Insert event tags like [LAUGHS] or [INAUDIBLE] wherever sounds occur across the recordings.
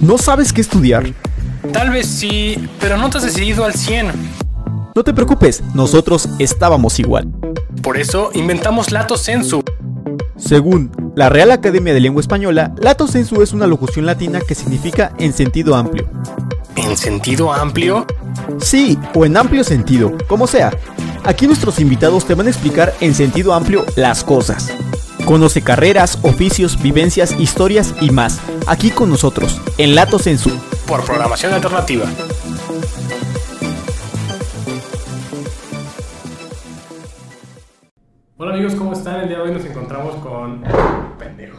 ¿No sabes qué estudiar? Tal vez sí, pero no te has decidido al 100. No te preocupes, nosotros estábamos igual. Por eso inventamos Lato Sensu. Según la Real Academia de Lengua Española, Lato Sensu es una locución latina que significa en sentido amplio. ¿En sentido amplio? Sí, o en amplio sentido, como sea. Aquí nuestros invitados te van a explicar en sentido amplio las cosas. Conoce carreras, oficios, vivencias, historias y más. Aquí con nosotros, en Lato Sensu. Por programación alternativa. Hola amigos, ¿cómo están? El día de hoy nos encontramos con... Pendejo.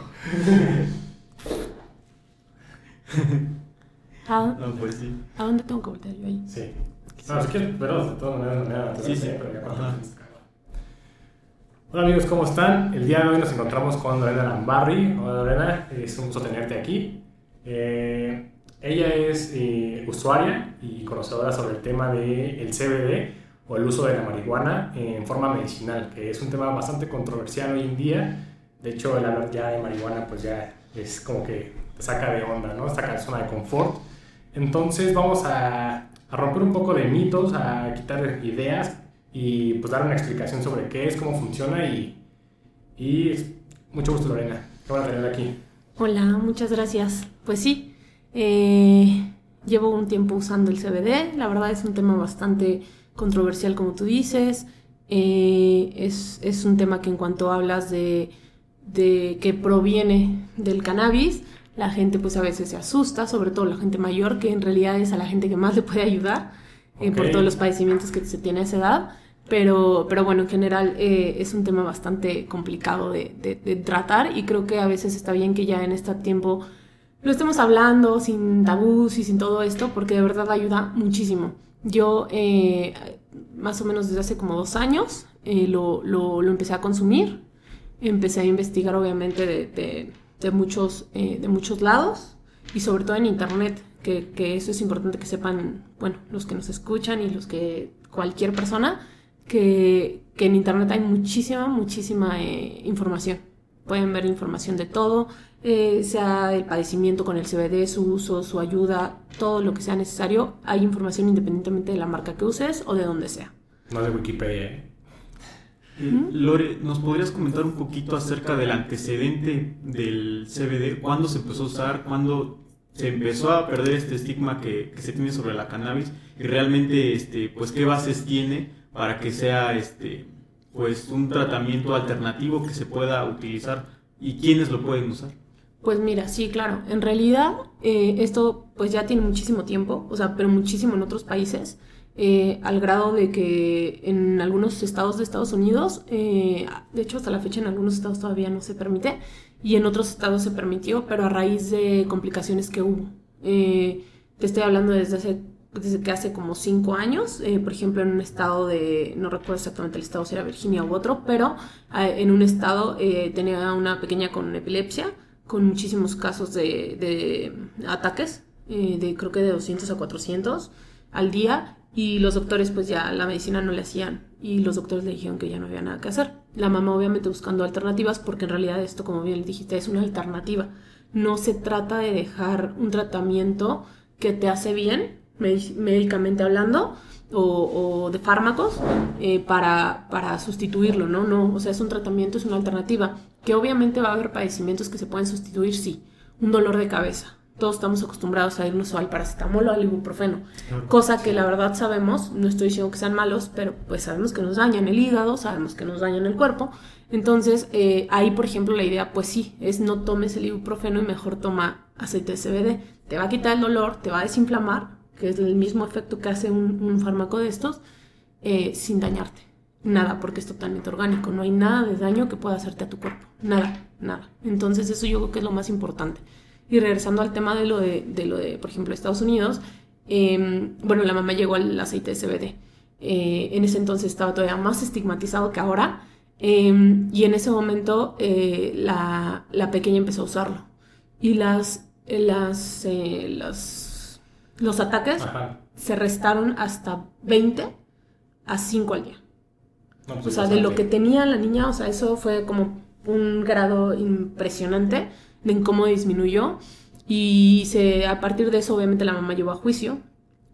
¿A, [LAUGHS] No, pues sí. ¿A dónde tengo que voltear yo ahí? Sí. No, si quieres, pero de todas maneras, manera, Sí, sí. pero ya cuando Ajá. tienes calor. Hola amigos, ¿cómo están? El día de hoy nos encontramos con Lorena Lambarri. Hola Lorena, es un gusto tenerte aquí. Eh, ella es eh, usuaria y conocedora sobre el tema del CBD o el uso de la marihuana en forma medicinal, que es un tema bastante controversial hoy en día. De hecho, el hablar ya de marihuana pues ya es como que te saca de onda, ¿no? Saca de zona de confort. Entonces vamos a, a romper un poco de mitos, a quitar ideas y pues dar una explicación sobre qué es, cómo funciona y, y mucho gusto Lorena. Qué bueno tenerla aquí. Hola, muchas gracias. Pues sí, eh, llevo un tiempo usando el CBD. La verdad es un tema bastante controversial, como tú dices. Eh, es, es un tema que en cuanto hablas de, de que proviene del cannabis, la gente pues a veces se asusta, sobre todo la gente mayor, que en realidad es a la gente que más le puede ayudar eh, por todos los padecimientos que se tiene a esa edad. Pero, pero bueno, en general eh, es un tema bastante complicado de, de- de tratar y creo que a veces está bien que ya en este tiempo lo estemos hablando sin tabús y sin todo esto, porque de verdad ayuda muchísimo. Yo, eh, más o menos desde hace como dos años, eh, lo, lo- lo empecé a consumir. Empecé a investigar, obviamente, de, de- muchos, de muchos lados y sobre todo en internet, que, que eso es importante que sepan, bueno, los que nos escuchan y los que, cualquier persona, que, que en internet hay muchísima, muchísima eh, información. Pueden ver información de todo, eh, sea el padecimiento con el CBD, su uso, su ayuda, todo lo que sea necesario. Hay información independientemente de la marca que uses o de donde sea. No de Wikipedia. ¿eh? Eh, Lore, ¿nos podrías comentar un poquito acerca del antecedente del CBD? ¿Cuándo se empezó a usar? ¿Cuándo se empezó a perder este estigma que, se tiene sobre la cannabis? Y realmente, este, pues, ¿qué bases tiene para que sea, este, pues, un tratamiento alternativo que se pueda utilizar? ¿Y quiénes lo pueden usar? Pues mira, sí, claro. En realidad, eh, esto pues ya tiene muchísimo tiempo, o sea, pero muchísimo en otros países, eh, al grado de que en algunos estados de Estados Unidos, eh, de hecho hasta la fecha en algunos estados todavía no se permite, y en otros estados se permitió, pero a raíz de complicaciones que hubo. Eh, te estoy hablando desde hace desde que hace como cinco años, eh, por ejemplo, en un estado de, no recuerdo exactamente el estado, si era Virginia u otro, pero eh, en un estado eh, tenía una pequeña con epilepsia, con muchísimos casos de, de ataques, eh, de creo que de 200 a 400 al día, y los doctores pues ya la medicina no le hacían, y los doctores le dijeron que ya no había nada que hacer. La mamá obviamente buscando alternativas, porque en realidad esto, como bien dijiste, es una alternativa. No se trata de dejar un tratamiento que te hace bien, médi- médicamente hablando, o, o de fármacos eh, para, para sustituirlo, ¿no? No, o sea, es un tratamiento, es una alternativa, que obviamente va a haber padecimientos que se pueden sustituir, sí. Un dolor de cabeza. Todos estamos acostumbrados a irnos al paracetamol o al ibuprofeno, cosa que la verdad sabemos, no estoy diciendo que sean malos, pero pues sabemos que nos dañan el hígado, sabemos que nos dañan el cuerpo. Entonces, eh, ahí, por ejemplo, la idea, pues sí, es no tomes el ibuprofeno y mejor toma aceite de CBD. Te va a quitar el dolor, te va a desinflamar, que es el mismo efecto que hace un, un fármaco de estos, eh, sin dañarte. Nada, porque es totalmente orgánico. No hay nada de daño que pueda hacerte a tu cuerpo. Nada, nada. Entonces eso yo creo que es lo más importante. Y regresando al tema de lo de, de lo de por ejemplo, Estados Unidos, eh, bueno, la mamá llegó al aceite de CBD. Eh, en ese entonces estaba todavía más estigmatizado que ahora. eh, y en ese momento eh, la, la pequeña empezó a usarlo. Y las, eh, las, eh, las- los ataques Ajá. se restaron hasta 20 a 5 al día. No, pues O sea, de lo que tenía la niña, o sea, eso fue como un grado impresionante de en cómo disminuyó. Y se, a partir de eso, obviamente, la mamá llevó a juicio.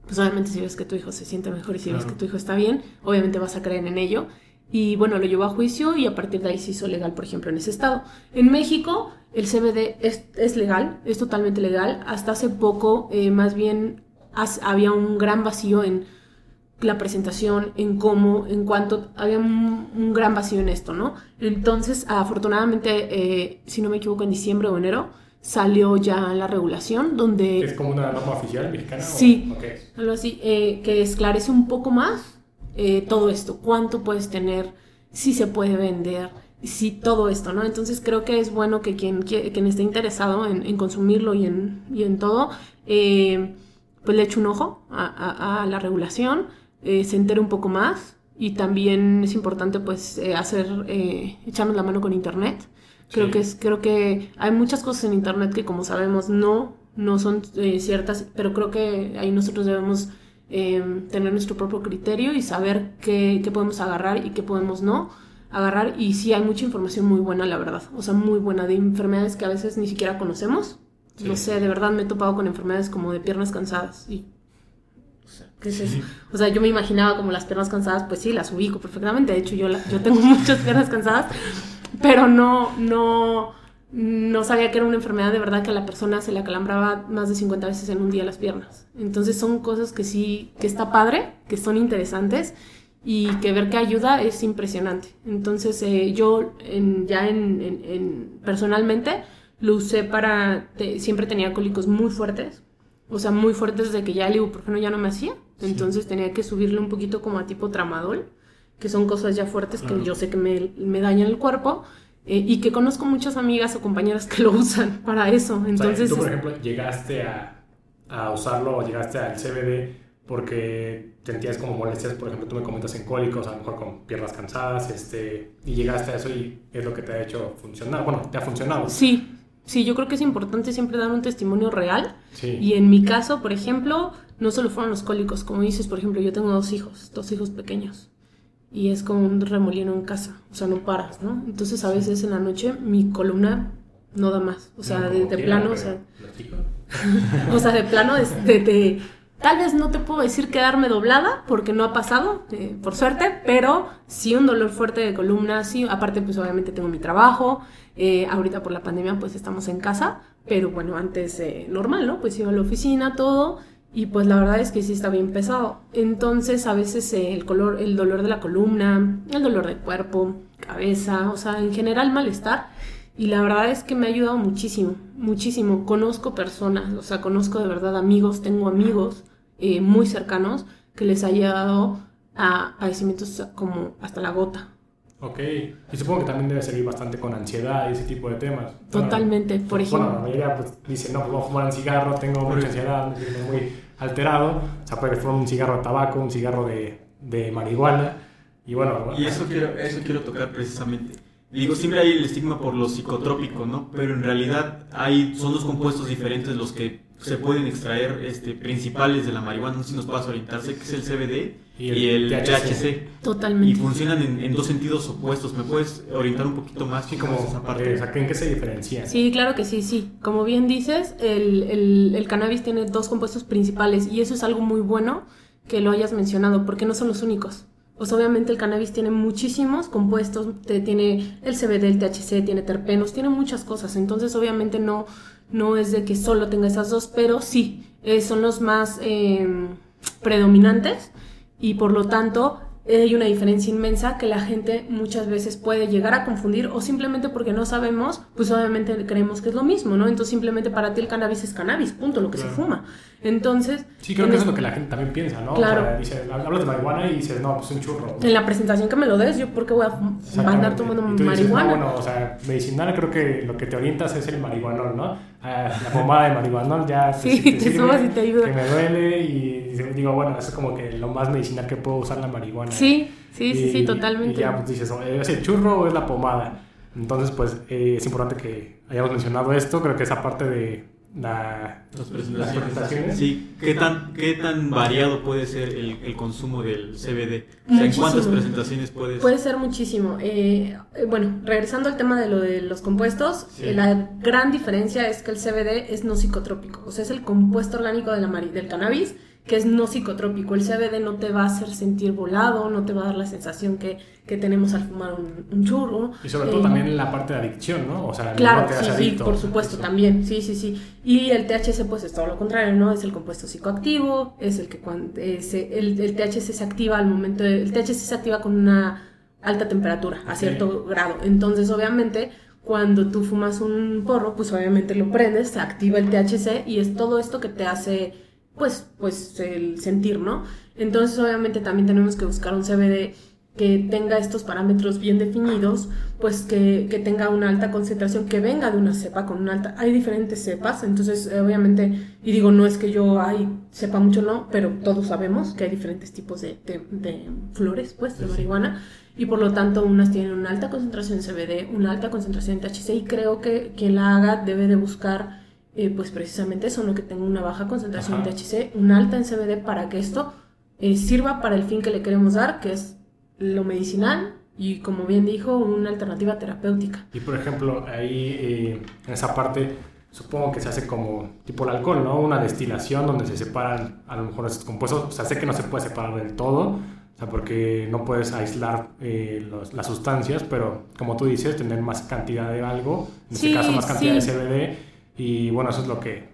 Pues obviamente si ves que tu hijo se siente mejor y si ves que tu hijo está bien, obviamente vas a creer en ello. Y bueno, lo llevó a juicio y a partir de ahí se hizo legal, por ejemplo, en ese estado. En México, el CBD es, es legal, es totalmente legal. Hasta hace poco, eh, más bien, había un gran vacío en la presentación, en cómo, en cuanto, había un, gran vacío en esto, ¿no? Entonces, afortunadamente, eh, si no me equivoco, en diciembre o enero, salió ya la regulación donde... ¿Es como una norma oficial mexicana? Sí, algo así, eh, que esclarece un poco más eh, todo esto, cuánto puedes tener, si se puede vender, si todo esto, ¿no? Entonces creo que es bueno que quien, quien esté interesado en, consumirlo y en, y en todo, eh, pues le eche un ojo a, la regulación, se entere un poco más y también es importante pues hacer, echarnos la mano con internet Creo que es, creo que hay muchas cosas en internet que como sabemos no, no son eh, ciertas, pero creo que ahí nosotros debemos em, tener nuestro propio criterio y saber qué, qué, podemos agarrar y qué podemos no agarrar. Y sí hay mucha información muy buena, la verdad. O sea, muy buena de enfermedades que a veces ni siquiera conocemos. No sé, de verdad me he topado con enfermedades como de piernas cansadas y ¿Qué es eso? O sea, yo me imaginaba como las piernas cansadas, pues sí, las ubico perfectamente. De hecho, yo, yo tengo [LAUGHS] muchas piernas cansadas, pero no, no, no sabía que era una enfermedad de verdad que a la persona se le acalambraba más de 50 veces en un día las piernas. Entonces son cosas que sí, que está padre, que son interesantes y que ver que ayuda es impresionante. Entonces eh, yo ya en, personalmente lo usé para, siempre tenía cólicos muy fuertes, o sea, muy fuertes desde que ya el ibuprofeno ya no me hacía. Entonces tenía que subirle un poquito como a tipo tramadol que son cosas ya fuertes que yo sé que me, me dañan el cuerpo. Eh, y que conozco muchas amigas o compañeras que lo usan para eso. Entonces, tú, por ejemplo, llegaste a, a usarlo o llegaste al CBD porque sentías como molestias, por ejemplo, tú me comentas en cólicos, a lo mejor con piernas cansadas, este, y llegaste a eso y es lo que te ha hecho funcionar, bueno, te ha funcionado. Sí, sí, yo creo que es importante siempre dar un testimonio real. Y en mi caso, por ejemplo, no solo fueron los cólicos, como dices, por ejemplo, yo tengo dos hijos, dos hijos pequeños y es como un remolino en casa, o sea, no paras, ¿no? Entonces a veces en la noche mi columna no da más, o sea, de, plano, o sea, [LAUGHS] o sea, de plano, de, tal vez no te puedo decir quedarme doblada porque no ha pasado, eh, por suerte, pero sí un dolor fuerte de columna, sí, aparte pues obviamente tengo mi trabajo, eh, ahorita por la pandemia pues estamos en casa, pero bueno, antes eh, normal, ¿no? Pues iba a la oficina, todo, y pues la verdad es que sí está bien pesado. Entonces a veces eh, el, color, el dolor de la columna, el dolor del cuerpo, cabeza, o sea, en general malestar. Y la verdad es que me ha ayudado muchísimo, muchísimo. Conozco personas, o sea, conozco de verdad amigos, tengo amigos eh, muy cercanos que les ha llegado a padecimientos como hasta la gota. Ok, y supongo que también debe servir bastante con ansiedad y ese tipo de temas. Totalmente, por ejemplo. Bueno, la mayoría pues, dice, no, pues voy a fumar un cigarro, tengo mucha ansiedad, me siento muy alterado. O sea, puede fumar un cigarro de tabaco, un cigarro de, de marihuana. Y bueno. Y eso quiero, eso quiero tocar precisamente. Digo, siempre hay el estigma por lo psicotrópico, ¿no? Pero en realidad hay, son dos compuestos diferentes los que se pueden extraer este, principales de la marihuana. No sé si nos puedas orientarse, que es el CBD y el, THC. Totalmente. Y funcionan en, dos sentidos opuestos. ¿Me puedes orientar un poquito más? Sí, como esa parte. Eh, ¿En qué se diferencian? Sí, claro que sí, sí. Como bien dices, el, el, el cannabis tiene dos compuestos principales y eso es algo muy bueno que lo hayas mencionado porque no son los únicos pues obviamente el cannabis tiene muchísimos compuestos, tiene el CBD, el THC, tiene terpenos, tiene muchas cosas, entonces obviamente no, no es de que solo tenga esas dos, pero sí, eh, son los más eh, predominantes y por lo tanto hay una diferencia inmensa que la gente muchas veces puede llegar a confundir o simplemente porque no sabemos, pues obviamente creemos que es lo mismo, ¿no? Entonces simplemente para ti el cannabis es cannabis, punto, lo que se fuma. Entonces... Sí, creo que eso es lo que la gente también piensa, ¿no? Claro. O sea, hablas de marihuana y dices, no, pues un churro. En la presentación que me lo des, yo porque voy a andar tomando marihuana. bueno, o sea, medicinal creo que lo que te orientas es el marihuanol, ¿no? Ah, la pomada de marihuanol ya... Sí, te, te subas y te ayuda. Que me duele y digo, bueno, eso es como que lo más medicinal que puedo usar la marihuana. Sí, sí, sí, sí, totalmente. Y ya pues dices, ¿es el churro o es la pomada? Entonces, pues eh, es importante que hayamos mencionado esto. Creo que esa parte de, la, Las las presentaciones. Sí, ¿qué tan, qué tan variado puede ser el, el consumo del CBD? O sea, ¿en cuántas presentaciones puedes...? Puede ser muchísimo. Eh, eh, bueno, regresando al tema de lo de los compuestos, Sí. eh, la gran diferencia es que el CBD es no psicotrópico, o sea, es el compuesto orgánico de la mari- del cannabis que es no psicotrópico. El CBD no te va a hacer sentir volado, no te va a dar la sensación que, que tenemos al fumar un, un churro. Y sobre todo Eh, también en la parte de adicción, ¿no? O sea, Claro, sí, sí, por supuesto, Eso. también, sí, sí, sí. Y el THC, pues es todo lo contrario, ¿no? Es el compuesto psicoactivo, es el que cuando ese- el, el THC se activa al momento, de- el THC se activa con una alta temperatura, a cierto grado. Entonces, obviamente, cuando tú fumas un porro, pues obviamente lo prendes, se activa el THC y es todo esto que te hace, pues, pues, el sentir, ¿no? Entonces, obviamente, también tenemos que buscar un CBD que tenga estos parámetros bien definidos, pues que, que tenga una alta concentración, que venga de una cepa con una alta... Hay diferentes cepas, entonces eh, obviamente, y digo, no es que yo ay, sepa mucho, no, pero todos sabemos que hay diferentes tipos de, de- de flores, pues, de marihuana, y por lo tanto unas tienen una alta concentración de CBD, una alta concentración de THC, y creo que quien la haga debe de buscar, eh, pues precisamente eso, no que tenga una baja concentración Ajá. de THC, una alta en CBD para que esto eh, sirva para el fin que le queremos dar, que es lo medicinal y, como bien dijo, una alternativa terapéutica. Y por ejemplo, ahí eh, en esa parte, supongo que se hace como tipo el alcohol, ¿no? Una destilación donde se separan a lo mejor esos compuestos. O sea, sé que no se puede separar del todo, o sea, porque no puedes aislar eh, los- las sustancias, pero como tú dices, tener más cantidad de algo, en Sí, este caso más cantidad sí. de CBD, y bueno, eso es lo que,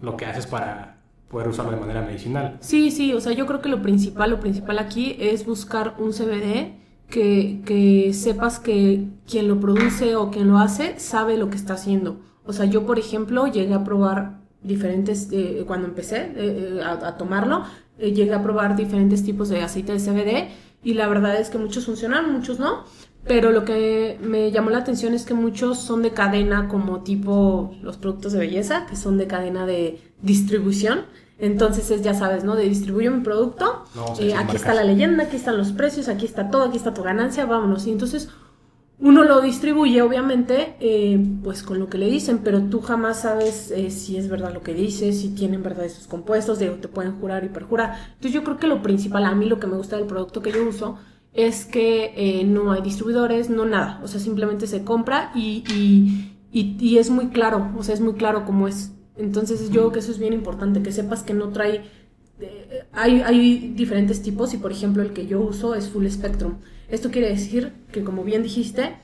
lo que haces para poder usarlo de manera medicinal. Sí, sí, o sea, yo creo que lo principal, lo principal aquí es buscar un CBD que, que sepas que quien lo produce o quien lo hace sabe lo que está haciendo. O sea, yo, por ejemplo, llegué a probar diferentes, eh, cuando empecé eh, eh, a, tomarlo, eh, llegué a probar diferentes tipos de aceite de CBD y la verdad es que muchos funcionan, muchos no. Pero lo que me llamó la atención es que muchos son de cadena como tipo los productos de belleza, que son de cadena de distribución. Entonces es, ya sabes, ¿no? De distribuyo mi producto, No eh, aquí marcas. está la leyenda, aquí están los precios, aquí está todo, aquí está tu ganancia, vámonos. Y entonces uno lo distribuye, obviamente, eh, pues con lo que le dicen, pero tú jamás sabes eh, si es verdad lo que dice, si tienen verdad esos compuestos, digo, te pueden jurar y perjurar. Entonces yo creo que lo principal, a mí lo que me gusta del producto que yo uso, es que eh, no hay distribuidores, no nada, o sea, simplemente se compra y, y, y- es muy claro, o sea, es muy claro cómo es. Entonces yo creo que eso es bien importante, que sepas que no trae eh, hay, hay diferentes tipos y por ejemplo el que yo uso es Full Spectrum. Esto quiere decir que como bien dijiste,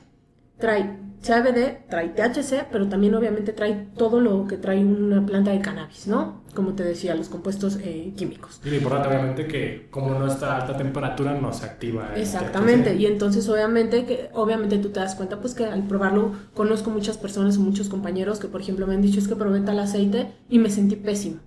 trae CBD, trae THC, pero también obviamente trae todo lo que trae una planta de cannabis, ¿no? Como te decía, los compuestos eh, químicos. Y lo importante obviamente que como no está a alta temperatura no se activa. el Exactamente, THC. y entonces obviamente que obviamente tú te das cuenta pues que al probarlo conozco muchas personas o muchos compañeros que por ejemplo me han dicho es que probé tal aceite y me sentí pésimo.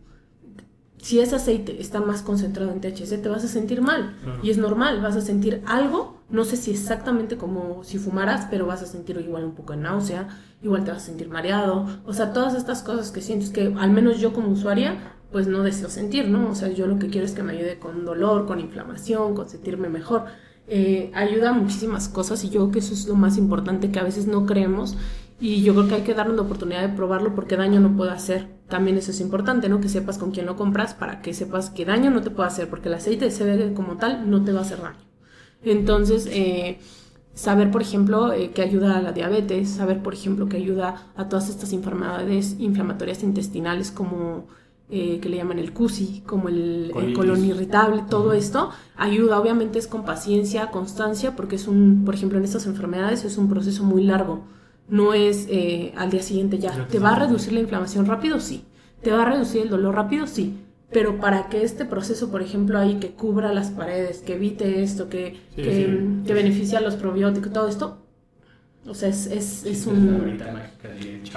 Si ese aceite está más concentrado en THC te vas a sentir mal Claro. y es normal, vas a sentir algo, no sé si exactamente como si fumaras, pero vas a sentir igual un poco de náusea, igual te vas a sentir mareado, o sea, todas estas cosas que sientes que al menos yo como usuaria pues no deseo sentir, ¿no? O sea, yo lo que quiero es que me ayude con dolor, con inflamación, con sentirme mejor. Eh, ayuda a muchísimas cosas y yo creo que eso es lo más importante que a veces no creemos y yo creo que hay que darnos la oportunidad de probarlo porque daño no puede hacer. También eso es importante, ¿no? Que sepas con quién lo compras para que sepas que daño no te puede hacer porque el aceite de CBD como tal no te va a hacer daño. Entonces, eh, saber, por ejemplo, eh, que ayuda a la diabetes, saber, por ejemplo, que ayuda a todas estas enfermedades inflamatorias intestinales como eh, que le llaman el CUSI, como el, el colon irritable, todo esto ayuda, obviamente es con paciencia, constancia, porque es un, por ejemplo, en estas enfermedades es un proceso muy largo, no es eh, al día siguiente ya. ¿Te va a reducir la inflamación rápido? Sí. ¿Te va a reducir el dolor rápido? Sí. Pero para que este proceso, por ejemplo, ahí que cubra las paredes, que evite esto, que, Sí, que, sí. que beneficie a los probióticos, todo esto, o sea, es, es, es Es la un...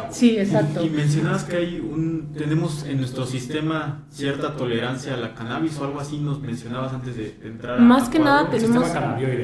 Sí, exacto. Y mencionabas que hay un, tenemos en nuestro sistema cierta tolerancia a la cannabis o algo así, nos mencionabas antes de entrar a- Más a que cuadro. nada tenemos-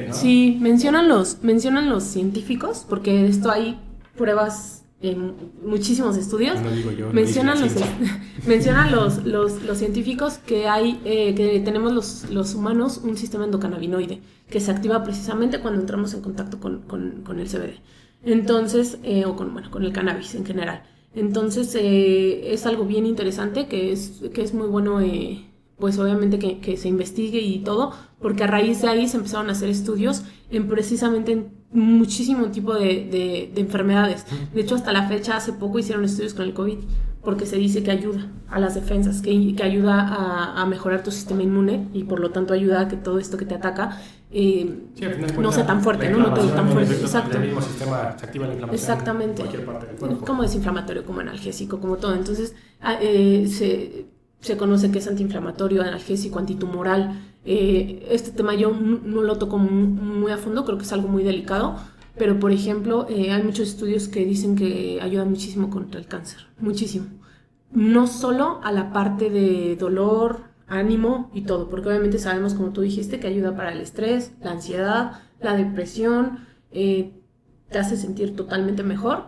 ¿no? Sí, mencionan los, mencionan los científicos, porque de esto hay pruebas en muchísimos estudios. No lo digo yo. lo mencionan los, [LAUGHS] mencionan los, los, los científicos que hay eh, que tenemos los, los humanos un sistema endocannabinoide que se activa precisamente cuando entramos en contacto con, con- con el CBD entonces eh, o con, bueno, con el cannabis en general Entonces eh, es algo bien interesante que es, que es muy bueno, eh, pues obviamente que, que, se investigue y todo, porque a raíz de ahí se empezaron a hacer estudios en precisamente en muchísimo tipo de, de, de enfermedades. De hecho, hasta la fecha, hace poco hicieron estudios con el COVID porque se dice que ayuda a las defensas, que, que ayuda a, a, mejorar tu sistema inmune y por lo tanto ayuda a que todo esto que te ataca eh, sí, no sea tan fuerte, ¿no? No te tan fuerte. Exacto. mismo sistema se activa la inflamación Exactamente. En cualquier parte del cuerpo. Como desinflamatorio, como analgésico, como todo. Entonces, eh, se, se conoce que es antiinflamatorio, analgésico, antitumoral. Eh, este tema yo no lo toco muy a fondo, creo que es algo muy delicado, pero, por ejemplo, eh, hay muchos estudios que dicen que ayuda muchísimo contra el cáncer, muchísimo. No solo a la parte de dolor, ánimo y todo, porque obviamente sabemos, como tú dijiste, que ayuda para el estrés, la ansiedad, la depresión, eh, te hace sentir totalmente mejor.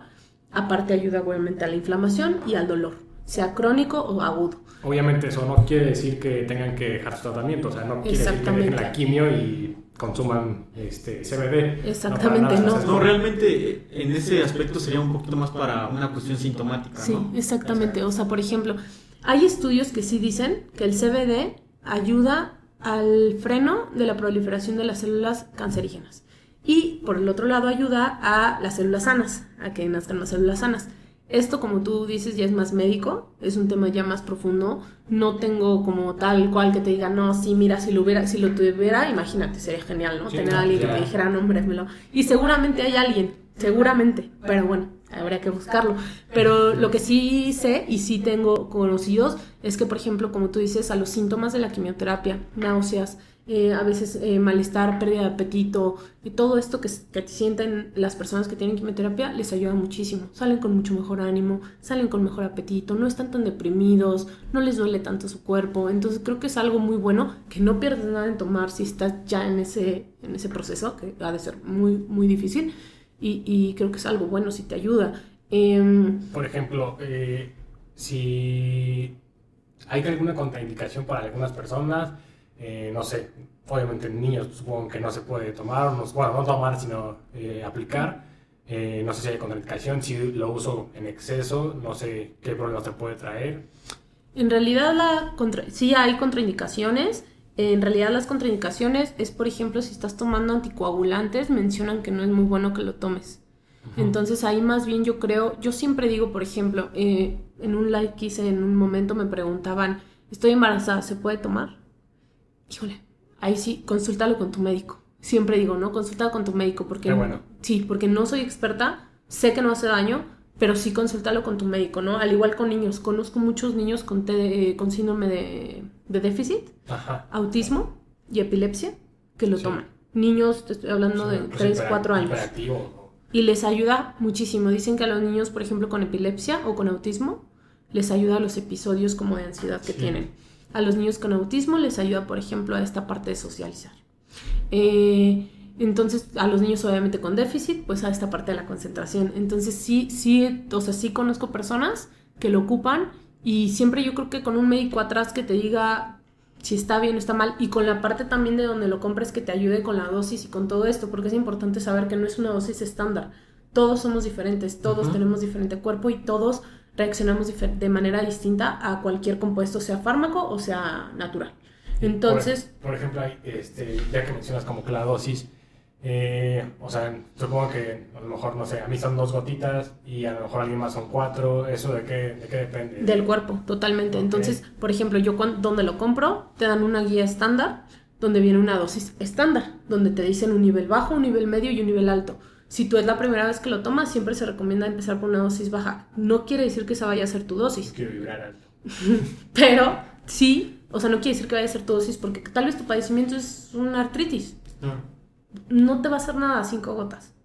Aparte ayuda obviamente a la inflamación y al dolor, sea crónico o agudo. Obviamente eso no quiere decir que tengan que dejar su tratamiento, o sea, no quiere decir que dejen la quimio y consuman este CBD. Exactamente, no. No, realmente en ese aspecto sería un poquito más para una cuestión sintomática. Sí, ¿no? exactamente. O sea, por ejemplo, hay estudios que sí dicen que el CBD ayuda al freno de la proliferación de las células cancerígenas. Y por el otro lado ayuda a las células sanas, a que nazcan más células sanas. Esto, como tú dices, ya es más médico, es un tema ya más profundo. No tengo como tal cual que te diga, no, sí, mira, si lo hubiera, si lo tuviera, imagínate, sería genial, ¿no? Sí, Tener no, a alguien que me dijera, nómbramelo. Y seguramente hay alguien, seguramente, pero bueno, habría que buscarlo. Pero lo que sí sé y sí tengo conocidos es que, por ejemplo, como tú dices, a los síntomas de la quimioterapia, náuseas, eh, a veces eh, malestar, pérdida de apetito, y todo esto que, que sienten las personas que tienen quimioterapia les ayuda muchísimo. Salen con mucho mejor ánimo, salen con mejor apetito, no están tan deprimidos, no les duele tanto su cuerpo. Entonces creo que es algo muy bueno que no pierdes nada en tomar si estás ya en ese, en ese proceso, que ha de ser muy, muy difícil. Y, y creo que es algo bueno si te ayuda. Em, Por ejemplo, eh, si hay alguna contraindicación para algunas personas, eh, no sé, obviamente en niños supongo que no se puede tomar, no, bueno, no tomar, sino eh, aplicar. Eh, no sé si hay contraindicación, si lo uso en exceso, no sé qué problemas te puede traer. En realidad la contra sí hay contraindicaciones. En realidad las contraindicaciones es, por ejemplo, si estás tomando anticoagulantes, mencionan que no es muy bueno que lo tomes. Entonces ahí más bien yo creo, yo siempre digo, por ejemplo, eh, en un live que hice en un momento me preguntaban, estoy embarazada, ¿se puede tomar? Híjole, ahí sí, consúltalo con tu médico. Siempre digo, ¿no? Consúltalo con tu médico porque Qué bueno. sí, porque no soy experta, sé que no hace daño, pero sí consúltalo con tu médico, ¿no? Al igual con niños, conozco muchos niños con, te- eh, con síndrome de, de déficit, Ajá. autismo y epilepsia que lo Sí. toman. Niños, te estoy hablando de Pues 3, hiper- 4 años. Y les ayuda muchísimo. Dicen que a los niños, por ejemplo, con epilepsia o con autismo, les ayuda a los episodios como de ansiedad que Sí. tienen. A los niños con autismo les ayuda, por ejemplo, a esta parte de socializar. Eh, entonces, a los niños obviamente con déficit, pues a esta parte de la concentración. Entonces, sí, sí, o sea, sí conozco personas que lo ocupan y siempre yo creo que con un médico atrás que te diga si está bien o está mal y con la parte también de donde lo compres que te ayude con la dosis y con todo esto, porque es importante saber que no es una dosis estándar. Todos somos diferentes, todos tenemos diferente cuerpo y todos reaccionamos de manera distinta a cualquier compuesto, sea fármaco o sea natural. Entonces, Por, por ejemplo, este, ya que mencionas como que la dosis, eh, o sea, supongo que a lo mejor, no sé, a mí son dos gotitas y a lo mejor a alguien más son cuatro, ¿eso de qué, de qué depende? Del cuerpo, totalmente. Ok. Entonces, por ejemplo, yo cuan- donde lo compro, te dan una guía estándar donde viene una dosis estándar, donde te dicen un nivel bajo, un nivel medio y un nivel alto. Si tú es la primera vez que lo tomas, siempre se recomienda empezar por una dosis baja. No quiere decir que esa vaya a ser tu dosis, Quiero vibrar alto. [LAUGHS] pero sí, o sea, no quiere decir que vaya a ser tu dosis porque tal vez tu padecimiento es una artritis. No te va a hacer nada cinco gotas.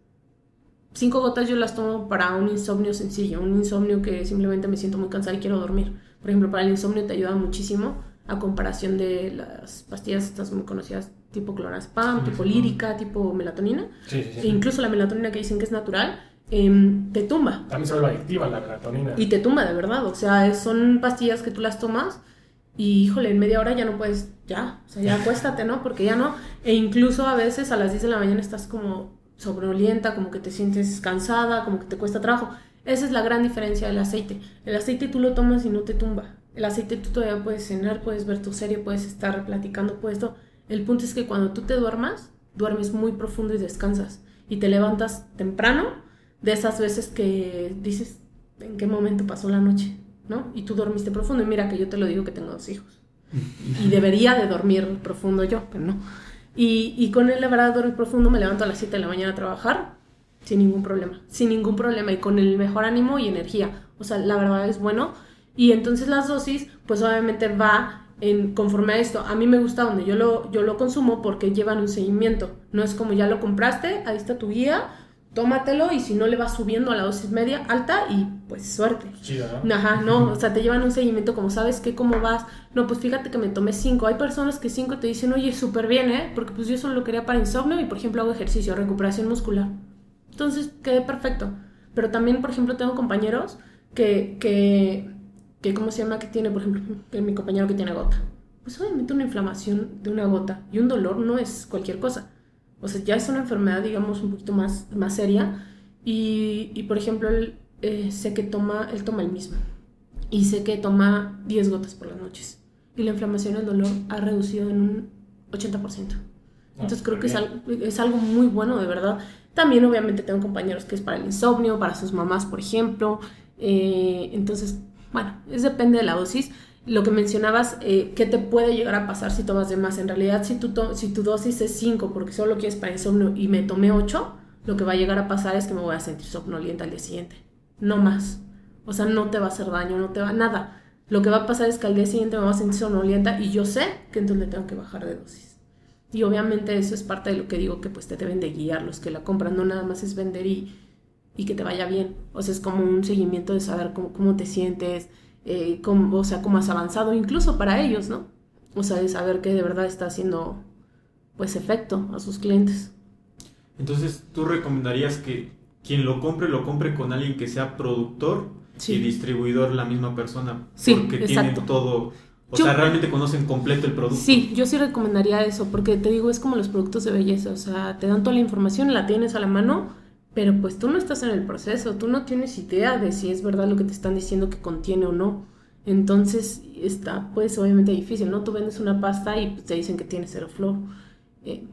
Cinco gotas yo las tomo para un insomnio sencillo, un insomnio que simplemente me siento muy cansada y quiero dormir. Por ejemplo, para el insomnio te ayuda muchísimo a comparación de las pastillas estas muy conocidas tipo clorazepam, tipo lírica, tipo melatonina. Sí, sí, E sí. incluso la melatonina que dicen que es natural, em, te tumba. También se adictiva la melatonina. Y te tumba de verdad. O sea, son pastillas que tú las tomas y, híjole, en media hora ya no puedes, ya, o sea, ya [LAUGHS] acuéstate, ¿no? Porque ya no. E incluso a veces a las 10 de la mañana estás como sobreolienta, como que te sientes cansada, como que te cuesta trabajo. Esa es la gran diferencia del aceite. El aceite tú lo tomas y no te tumba. El aceite tú todavía puedes cenar, puedes ver tu serie, puedes estar platicando, puedes todo. El punto es que cuando tú te duermas, duermes muy profundo y descansas. Y te levantas temprano de esas veces que dices, ¿en qué momento pasó la noche? ¿No? Y tú dormiste profundo. Y mira que yo te lo digo que tengo dos hijos. Y [LAUGHS] debería de dormir profundo yo, pero no. Y, y con él, la verdad, dormir profundo, me levanto a las 7 de la mañana a trabajar sin ningún problema. Sin ningún problema y con el mejor ánimo y energía. O sea, la verdad es bueno. Y entonces las dosis, pues obviamente va en, conforme a esto. A mí me gusta donde yo lo, yo lo consumo porque llevan un seguimiento. No es como ya lo compraste, ahí está tu guía, tómatelo y si no le vas subiendo a la dosis media, alta y pues suerte. ¿no? Ajá, no, o sea, te llevan un seguimiento como sabes que cómo vas. No, pues fíjate que me tomé cinco. Hay personas que cinco te dicen, oye, súper bien, ¿eh? Porque pues yo solo lo quería para insomnio y por ejemplo hago ejercicio, recuperación muscular. Entonces quedé perfecto. Pero también, por ejemplo, tengo compañeros que, que, que ¿cómo se llama? Que tiene, por ejemplo, mi compañero que tiene gota. Pues obviamente una inflamación de una gota y un dolor no es cualquier cosa. O sea, ya es una enfermedad, digamos, un poquito más, más seria. Y, y por ejemplo, él, eh, sé que toma, él toma el mismo. Y sé que toma 10 gotas por las noches. Y la inflamación y el dolor ha reducido en un 80%. Entonces creo que es algo, es algo muy bueno, de verdad. También obviamente tengo compañeros que es para el insomnio, para sus mamás, por ejemplo. Eh, entonces, bueno, es depende de la dosis lo que mencionabas, eh, ¿qué te puede llegar a pasar si tomas de más? En realidad, si tu, si tu dosis es 5 porque solo quieres para insomnio y me tomé 8, lo que va a llegar a pasar es que me voy a sentir somnolienta al día siguiente. No más. O sea, no te va a hacer daño, no te va nada. Lo que va a pasar es que al día siguiente me voy a sentir somnolienta y yo sé que entonces tengo que bajar de dosis. Y obviamente eso es parte de lo que digo que pues te deben de guiar los que la compran. No nada más es vender y, y que te vaya bien. O sea, es como un seguimiento de saber cómo, cómo te sientes, eh, o sea, cómo has avanzado, incluso para ellos, ¿no? O sea, de saber que de verdad está haciendo, pues, efecto a sus clientes. Entonces, ¿tú recomendarías que quien lo compre, lo compre con alguien que sea productor y distribuidor la misma persona? Sí, porque exacto. tienen todo... O sea, realmente conocen completo el producto. Sí, yo sí recomendaría eso, porque te digo, es como los productos de belleza, o sea, te dan toda la información, la tienes a la mano, pero pues tú no estás en el proceso, tú no tienes idea de si es verdad lo que te están diciendo que contiene o no. Entonces está pues obviamente difícil, ¿no? Tú vendes una pasta y pues, te dicen que tiene cero flor. Eh,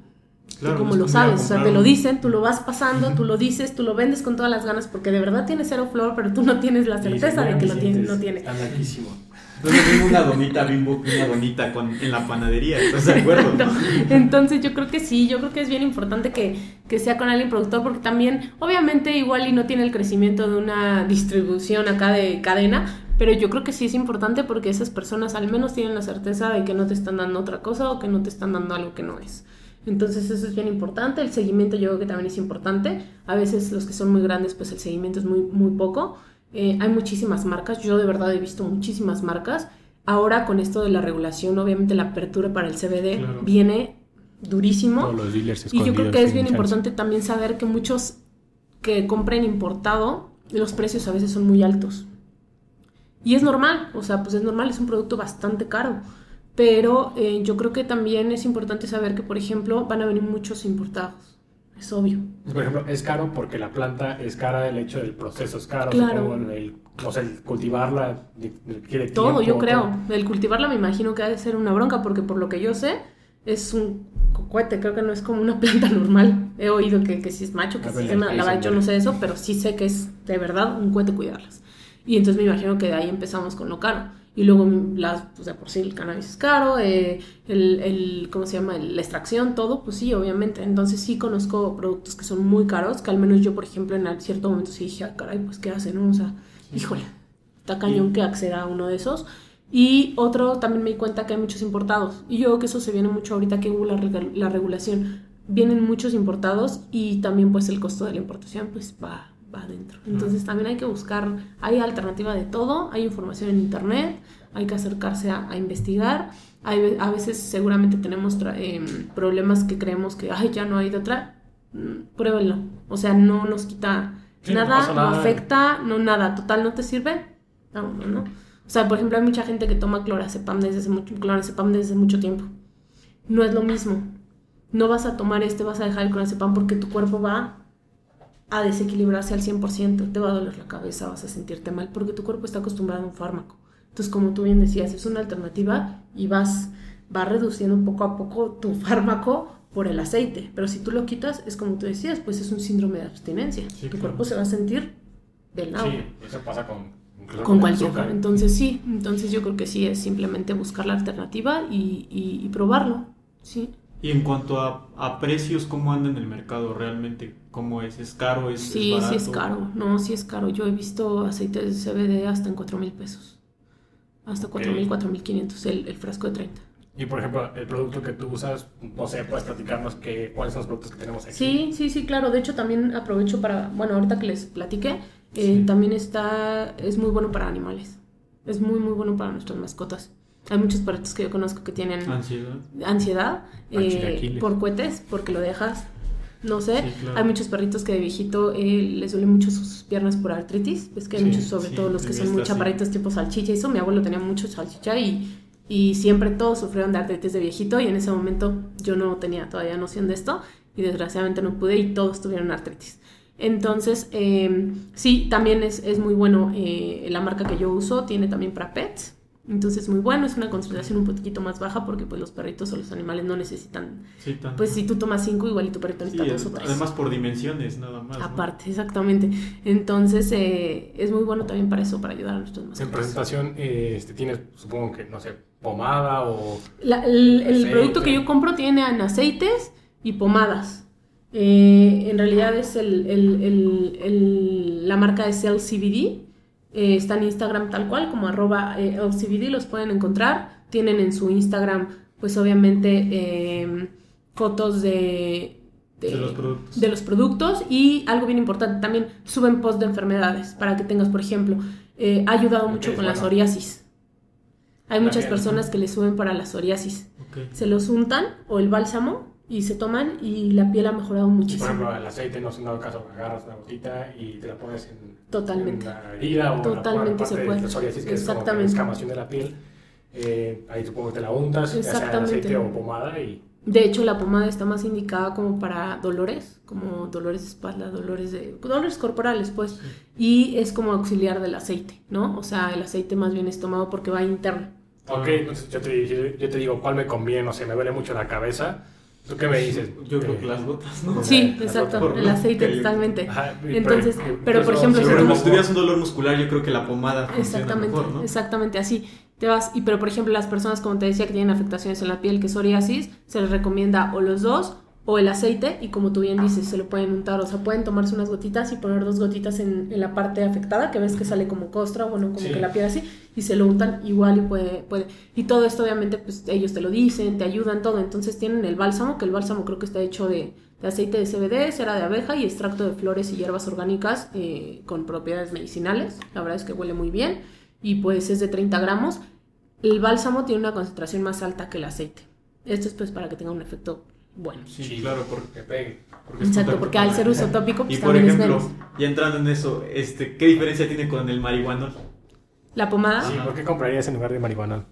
Claro, como lo sabes, o sea, te lo dicen, tú lo vas pasando, tú lo dices, tú lo vendes con todas las ganas porque de verdad tiene cero flor, pero tú no tienes la certeza de que lo tiene, no tiene. Entonces, tengo una donita bimbo una donita con, en la panadería, ¿estás de acuerdo? no? Entonces yo creo que sí, yo creo que es bien importante que, que sea con alguien productor porque también, obviamente igual y no tiene el crecimiento de una distribución acá de cadena, pero yo creo que sí es importante porque esas personas al menos tienen la certeza de que no te están dando otra cosa o que no te están dando algo que no es. Entonces eso es bien importante, el seguimiento yo creo que también es importante, a veces los que son muy grandes pues el seguimiento es muy, muy poco, Eh, hay muchísimas marcas, yo de verdad he visto muchísimas marcas, ahora con esto de la regulación obviamente la apertura para el CBD Claro. viene durísimo. Los Y yo creo que es bien importante también saber que muchos que compren importado, los precios a veces son muy altos. Y es normal, o sea, pues es normal, es un producto bastante caro. Pero eh, yo creo que también es importante saber que, por ejemplo, van a venir muchos importados. Es obvio. Por ejemplo, es caro porque la planta es cara, el hecho del proceso es caro, Claro. supongo, el, o sea, el cultivarla requiere Todo, tiempo, yo creo. todo. El cultivarla me imagino que ha de ser una bronca, porque por lo que yo sé, es un cohete, creo que no es como una [LAUGHS] planta normal. He oído que, que si es macho, que si es la verdad yo no sé eso, pero sí sé que es de verdad un cohete cuidarlas. Y entonces me imagino que de ahí empezamos con lo caro. Y luego, las, pues de por sí el cannabis es caro, eh, el, el, ¿cómo se llama? El- la extracción, todo, pues sí, obviamente. Entonces sí conozco productos que son muy caros, que al menos yo, por ejemplo, en cierto momento sí dije, ah, caray, pues qué hacen, ¿no? O sea, híjole, está cañón que acceda a uno de esos. Y otro, también me di cuenta que hay muchos importados. Y yo creo que eso se viene mucho ahorita que hubo la, la regulación. Vienen muchos importados y también pues el costo de la importación pues va, va adentro. Entonces también hay que buscar, hay alternativa de todo, hay información en internet, hay que acercarse a, a investigar. Hay, a veces seguramente tenemos em, problemas que creemos que, ay, ya no hay de otra. Mm, Pruébenlo. O sea, no nos quita Sí, no nada, no nada. afecta, no nada. Total, ¿no te sirve? No, no, no. O sea, por ejemplo, hay mucha gente que toma clorazepam desde hace mucho, clorazepam desde mucho tiempo. No es lo mismo. No vas a tomar este, vas a dejar el clorazepam porque tu cuerpo va a desequilibrarse al 100%, te va a doler la cabeza, vas a sentirte mal, porque tu cuerpo está acostumbrado a un fármaco. Entonces, como tú bien decías, es una alternativa y vas, vas reduciendo poco a poco tu [LAUGHS] fármaco por el aceite. Pero si tú lo quitas, es como tú decías, pues es un síndrome de abstinencia. Sí, tu claro. cuerpo se va a sentir del nabo. Sí, eso pasa con, Con cualquier azúcar. Entonces sí, entonces yo creo que sí es simplemente buscar la alternativa y, y- y probarlo. Sí. Y en cuanto a, a precios, ¿cómo anda en el mercado realmente? ¿Cómo es? ¿Es caro? ¿Es, Sí, es sí es caro. No, sí es caro. Yo he visto aceites de CBD hasta en 4 mil pesos. Hasta 4 mil, Ok. 4 mil 500 el, el frasco de 30. Y por ejemplo, el producto que tú usas, no sé, puedes platicarnos que, cuáles son los productos que tenemos aquí. Sí, sí, sí, claro. De hecho, también aprovecho para, bueno, ahorita que les platiqué, eh, Sí. también está, es muy bueno para animales. Es muy, muy bueno para nuestras mascotas. Hay muchos perritos que yo conozco que tienen Ansiedad. ansiedad eh, por cohetes, porque lo dejas. No sé, Sí, claro. hay muchos perritos que de viejito eh, les duelen mucho sus piernas por artritis. Es que hay Sí, muchos, sobre sí, todo los que son muy chaparritos tipo salchicha. y Eso, mi abuelo tenía mucho salchicha y, y siempre todos sufrieron de artritis de viejito. Y en ese momento yo no tenía todavía noción de esto y desgraciadamente no pude y todos tuvieron artritis. Entonces, eh, sí, también es, es muy bueno eh, la marca que yo uso, tiene también para pets. Entonces es muy bueno, es una concentración un poquito más baja porque pues los perritos o los animales no necesitan, Sí, tanto. pues si tú tomas cinco igual y tu perrito Sí, necesita dos o tres. además por dimensiones nada más. ¿no? Aparte, exactamente. Entonces eh, es muy bueno también para eso, para ayudar a nuestros En mascotas. presentación, eh, este, tienes, supongo que, no sé, pomada o... La- el el producto que yo compro tiene en aceites y pomadas. Eh, en realidad es el, el- el- el- la marca es LCBD. Eh, está en Instagram tal cual, como arroba eh, LCBD, los pueden encontrar. Tienen en su Instagram, pues obviamente, eh, fotos de, De los productos. de los productos y algo bien importante, también suben post de enfermedades para que tengas, por ejemplo, eh, ha ayudado mucho con la psoriasis. Hay muchas personas que le suben para la psoriasis. Se los untan o el bálsamo y se toman y la piel ha mejorado Por muchísimo. ejemplo, el aceite, no sé, en dado caso, agarras una gotita y te la pones en, Totalmente. en la herida o Totalmente en la, se parte puede. de que es como escamación de la piel. Eh, ahí supongo que te la untas, sea Exactamente. aceite o pomada y... De hecho, la pomada está más indicada como para dolores, como dolores de espalda, dolores de dolores corporales, pues, y es como auxiliar del aceite, ¿no? O sea, el aceite más bien es tomado porque va interno. Ok, entonces yo te, yo, te digo cuál me conviene, no sé, me duele mucho la cabeza. ¿Tú qué me dices? Yo creo Eh, que las gotas, ¿no? Sí, la exacto, por- el aceite totalmente. Ajá, Entonces, pero por incluso ejemplo, Sí, si pero tú- como si tuvieras un dolor muscular, yo creo que la pomada Exactamente, mejor, ¿no? exactamente así. Te vas, y pero por ejemplo, las personas, como te decía, que tienen afectaciones en la piel, que es psoriasis, se les recomienda o los dos o el aceite, y como tú bien dices, se lo pueden untar, o sea, pueden tomarse unas gotitas y poner dos gotitas en, en la parte afectada, que ves que sale como costra, bueno, como Sí. que la piel así, y se lo untan igual y puede, puede. Y todo esto, obviamente, pues ellos te lo dicen, te ayudan, todo. Entonces tienen el bálsamo, que el bálsamo creo que está hecho de, de aceite de CBD, cera de abeja y extracto de flores y hierbas orgánicas eh, con propiedades medicinales. La verdad es que huele muy bien y pues es de 30 gramos. El bálsamo tiene una concentración más alta que el aceite. Esto es pues para que tenga un efecto bueno. Sí, claro, porque, Que pegue. porque Exacto, porque al ser uso tópico, Y pues por también es ejemplo, menos. ya entrando en eso, este, ¿qué diferencia tiene con el marihuanol? La pomada, Sí, ¿por qué comprarías en lugar de marihuana?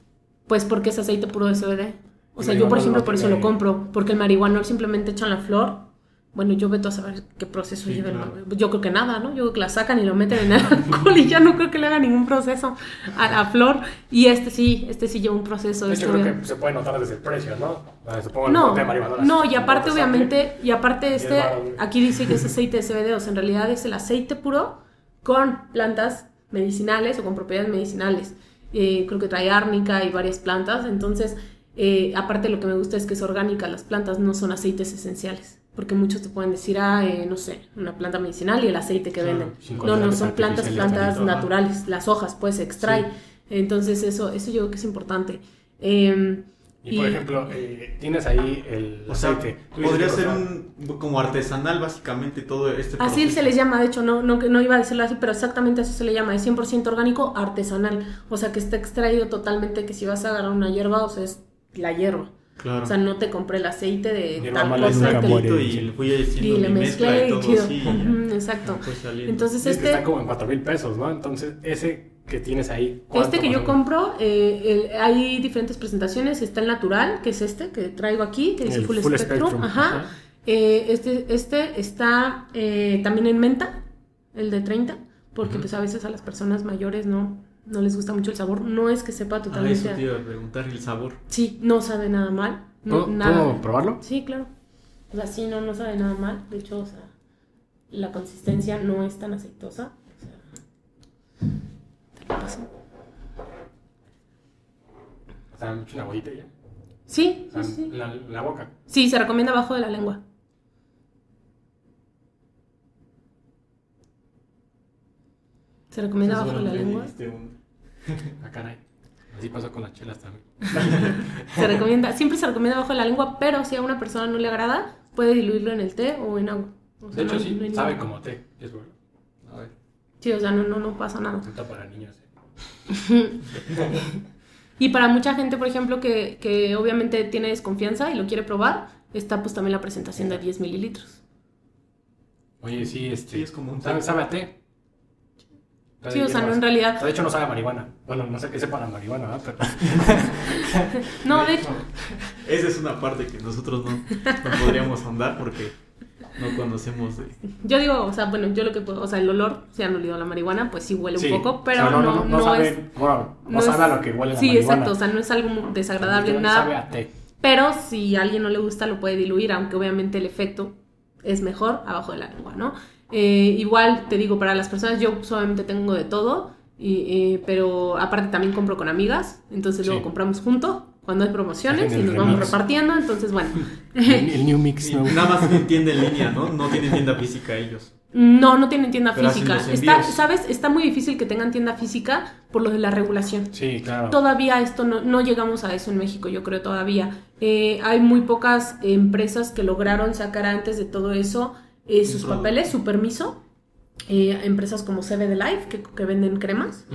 pues porque es aceite puro de CBD. O sea, yo por ejemplo no por eso lo compro, porque el marihuanol simplemente echan la flor. Bueno, yo veto a saber qué proceso Sí, lleva el claro. Yo creo que nada, ¿no? Yo creo que la sacan y lo meten en el [LAUGHS] alcohol y ya no creo que le haga ningún proceso a la flor. Y este sí, este sí lleva un proceso de hecho, creo que se puede notar desde el precio, ¿no? Ah, Supongo No, de no, y aparte obviamente, y aparte este, varos. aquí dice que es aceite de CBD, o sea, en realidad es el aceite puro con plantas medicinales o con propiedades medicinales. Eh, creo que trae árnica y varias plantas, entonces, eh, aparte lo que me gusta es que es orgánica, las plantas no son aceites esenciales. Porque muchos te pueden decir, ah, eh, no sé, una planta medicinal y el aceite que Claro, venden. No, no, son plantas, plantas naturales. Las hojas, pues, se extrae. Sí. Entonces, eso, eso yo creo que es importante. Em, Y por ejemplo, eh, tienes ahí el O sea, podría ser un como artesanal básicamente todo este Así proceso. se les llama, de hecho, no, no, no iba a decirlo así, pero exactamente así se le llama, es 100% orgánico artesanal, o sea que está extraído totalmente, que si vas a agarrar una hierba, o sea, es la hierba, Claro. o sea, no te compré el aceite de tal cosa y le fui y le mi mezcla mezclé y todo [LAUGHS] exacto. Entonces este, está como en 4 mil pesos, ¿no? Entonces, ese que tienes ahí. ¿cuánto este que yo compro, eh, el- hay diferentes presentaciones, está el natural, que es este que traigo aquí, que dice Full, Full Spectrum, Spectrum, ajá. ajá. Eh, este, este está eh, también en menta, el de 30, porque pues a veces a las personas mayores no, no les gusta mucho el sabor. No es que sepa Ah, totalmente. eso te iba a preguntar, el sabor. Sí, no sabe nada mal. No, ¿Puedo, nada. puedo probarlo? Sí, claro. O sea, sí, no, no sabe nada mal. De hecho, o sea, la consistencia no es tan aceitosa. Paso. O sea, mucho una bolita ya. Sí, O sea, sí, sí. La, la boca. Sí, se recomienda abajo de la lengua. Se recomienda abajo de la lengua. [LAUGHS] Ah, caray. Así pasó con las chelas también. [LAUGHS] Se recomienda, siempre se recomienda abajo de la lengua, pero si a una persona no le agrada, puede diluirlo en el té o en agua. O sea, De hecho, no- sí, no sabe como té. Es bueno. A ver, Sí, o sea, no, no, no pasa nada. fruta para niños. [LAUGHS] Y para mucha gente, por ejemplo, que, que obviamente tiene desconfianza y lo quiere probar, está pues también la presentación de 10 mililitros. Oye, sí, este. Sí, es como un té. Sabe, sabe a té. Sí, o sea, no en realidad. De hecho, no sabe a marihuana. Bueno, no sé qué sepa la marihuana, ¿verdad? Pero. [LAUGHS] No, de hecho, Esa es una parte que nosotros no, no podríamos ahondar porque no conocemos de... yo digo, o sea, bueno, yo lo que puedo, o sea, el olor, si han olido la marihuana, pues sí huele Sí, un poco, o pero sea, no, no, sabe, es. bueno, no, no sabe es- a lo que huele la Sí, marihuana. exacto, o sea, no es algo desagradable, Sabe nada. a té. Pero si a alguien no le gusta, lo puede diluir, aunque obviamente el efecto es mejor abajo de la lengua, ¿no? Eh, igual, te digo, para las personas, yo solamente tengo de todo, y, eh, pero aparte también compro con amigas, entonces luego Sí. compramos juntos cuando hay promociones y nos vamos remix. repartiendo, entonces bueno. El, el New Mix, nada más tienen tienda en línea, ¿no? No tienen tienda física ellos. No, no tienen tienda Pero física. Está. ¿Sabes? Está muy difícil que tengan tienda física por lo de la regulación. Sí, claro. Todavía esto no, no llegamos a eso en México, yo creo todavía. Eh, hay muy pocas empresas que lograron sacar antes de todo eso eh, sus producto. papeles, su permiso. Eh, empresas como CBD Life que, que venden cremas,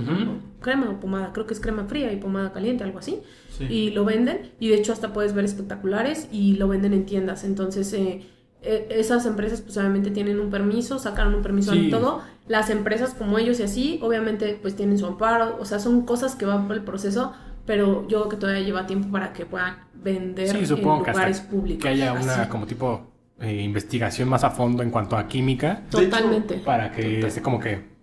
crema o pomada, creo que es crema fría y pomada caliente, algo así. Sí. Y lo venden y de hecho hasta puedes ver espectaculares y lo venden en tiendas. Entonces eh, eh, esas empresas pues obviamente tienen un permiso, sacaron un permiso Sí. y todo. Las empresas como ellos y así obviamente pues tienen su amparo, o sea son cosas que van por el proceso, pero yo creo que todavía lleva tiempo para que puedan vender Sí, en que lugares públicos. que haya una así. como tipo eh, investigación más a fondo en cuanto a química Totalmente. para que Total. esté como que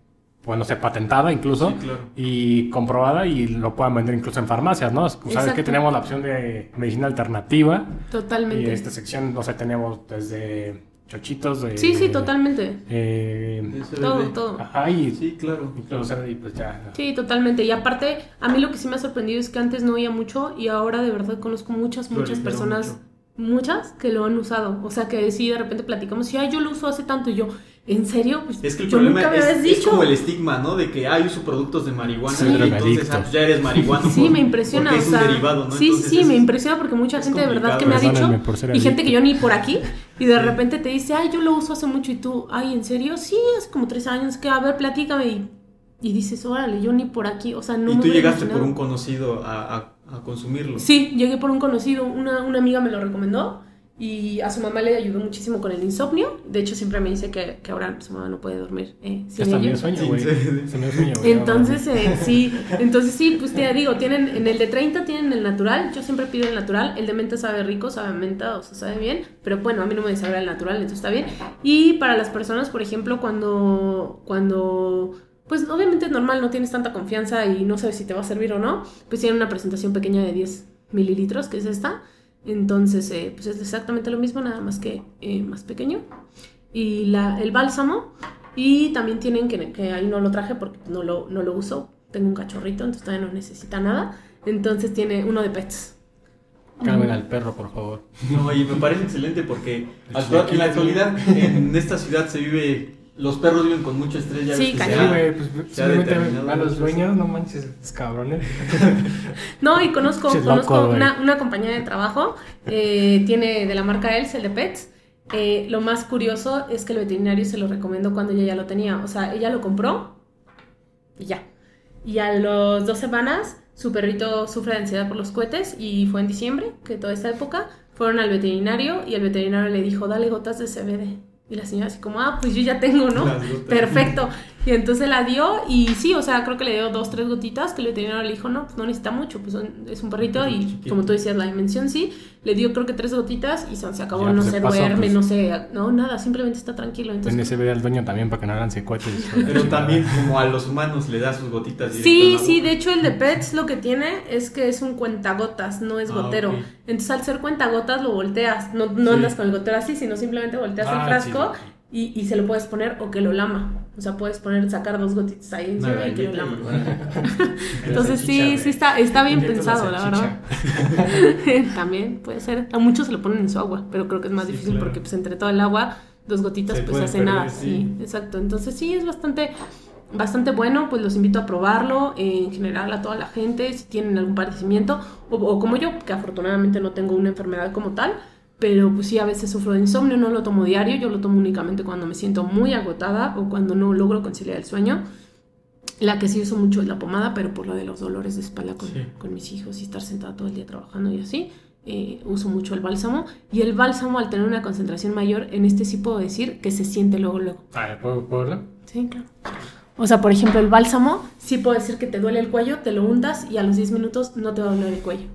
bueno sea patentada incluso Sí, claro. y comprobada y lo puedan vender incluso en farmacias, ¿no? Sabes Exacto. que tenemos la opción de medicina alternativa y Totalmente. en esta sección, no sé, tenemos desde chochitos de Sí, sí, totalmente. eh. Todo, todo. ajá y Sí, claro. incluso y pues ya Sí, totalmente. Y aparte, a mí lo que sí me ha sorprendido es que antes no oía mucho y ahora de verdad conozco muchas, muchas personas, mucho. Muchas que lo han usado. O sea, que sí, de repente platicamos, y ay, yo lo uso hace tanto. Y yo, ¿en serio? Pues, Es que el yo problema nunca me es, habías es como el estigma, ¿no? De que, ay, uso productos de marihuana Sí. y entonces ah, ya eres marihuano. [LAUGHS] Sí, por- me impresiona. Porque o es sea, un derivado, ¿no? Sí, Entonces sí, es- me impresiona porque mucha es gente de verdad que me ha dicho. Perdónenme por ser Y gente que yo ni por aquí. Y de repente te dice, ay, yo lo uso hace mucho. Y tú, ay, ¿en serio? Sí, hace como tres años. Que a ver, platícame. Y, y dices, órale, yo ni por aquí. O sea, no y tú llegaste por un conocido a, a- a consumirlo. Sí, llegué por un conocido, una, una amiga me lo recomendó y a su mamá le ayudó muchísimo con el insomnio. De hecho, siempre me dice que, que ahora su mamá no puede dormir eh, ya sin sueño, güey. sí, sí. Se me sueño, güey. Entonces, eh, sí, [LAUGHS] entonces sí, pues te digo, tienen en el de 30 tienen el natural, yo siempre pido el natural, el de menta sabe rico, sabe a menta, o sea, sabe bien, pero bueno, a mí no me desagrada el natural, entonces está bien. Y para las personas, por ejemplo, cuando, cuando, pues obviamente es normal, no tienes tanta confianza y no sabes si te va a servir o no, pues tienen una presentación pequeña de 10 mililitros, que es esta. Entonces, eh, pues es exactamente lo mismo, nada más que eh, más pequeño. Y la, el bálsamo, y también tienen que, que ahí no lo traje porque no lo, no lo uso. Tengo un cachorrito, entonces todavía no necesita nada. Entonces tiene uno de pets. Calmen al perro, por favor. No, y me parece excelente porque actua- en la actualidad en esta ciudad se vive, los perros viven con mucho estrés. Ya Sí, cañón. güey, pues simplemente a los dueños, no manches, es cabrones. [LAUGHS] No, y conozco, loco, conozco una, una compañía de trabajo, eh, tiene de la marca Els, el de Pets. Eh, lo más curioso es que el veterinario se lo recomendó cuando ella ya lo tenía. O sea, ella lo compró y ya. Y a los dos semanas, su perrito sufre de ansiedad por los cohetes y fue en diciembre, que toda esta época, fueron al veterinario y el veterinario le dijo, dale gotas de CBD. Y la señora así como, ah, pues yo ya tengo, ¿no? Perfecto. Y entonces la dio y sí, o sea, creo que le dio dos, tres gotitas que el veterinario le dijo, no, pues no necesita mucho, pues es un perrito y como tú decías, la dimensión sí, le dio creo que tres gotitas y se, acabó, no pues, se, duerme, pues. no sé, no, nada, simplemente está tranquilo. Entonces, ese ve al dueño también para que no hagan secueces. Pero también como a los humanos le da sus gotitas. Sí, sí, de hecho el de Pets lo que tiene es que es un cuentagotas, no es ah, gotero. Entonces al ser cuentagotas lo volteas, no, no andas con el gotero así, sino simplemente volteas el ah, frasco y, y, se lo puedes poner o que lo lama. O sea, puedes poner, sacar dos gotitas ahí encima y que lo lama. [LAUGHS] Entonces sí, sí está, está bien pensado, la verdad. [LAUGHS] También puede ser. A muchos se lo ponen en su agua, pero creo que es más difícil porque pues entre todo el agua, dos gotitas pues hace nada. Sí. exacto. Entonces sí, es bastante bastante bueno, pues los invito a probarlo en general a toda la gente, si tienen algún padecimiento, o, o como yo, que afortunadamente no tengo una enfermedad como tal, pero pues sí, a veces sufro de insomnio, no lo tomo diario, yo lo tomo únicamente cuando me siento muy agotada o cuando no logro conciliar el sueño. La que sí uso mucho es la pomada, pero por lo de los dolores de espalda con, con mis hijos y estar sentada todo el día trabajando y así, eh, uso mucho el bálsamo. Y el bálsamo, al tener una concentración mayor, en este sí puedo decir que se siente luego, luego. Ah, ¿puedo, ¿puedo Sí, claro. O sea, por ejemplo, el bálsamo, sí puedo decir que te duele el cuello, te lo untas y a los 10 minutos no te va a doler el cuello.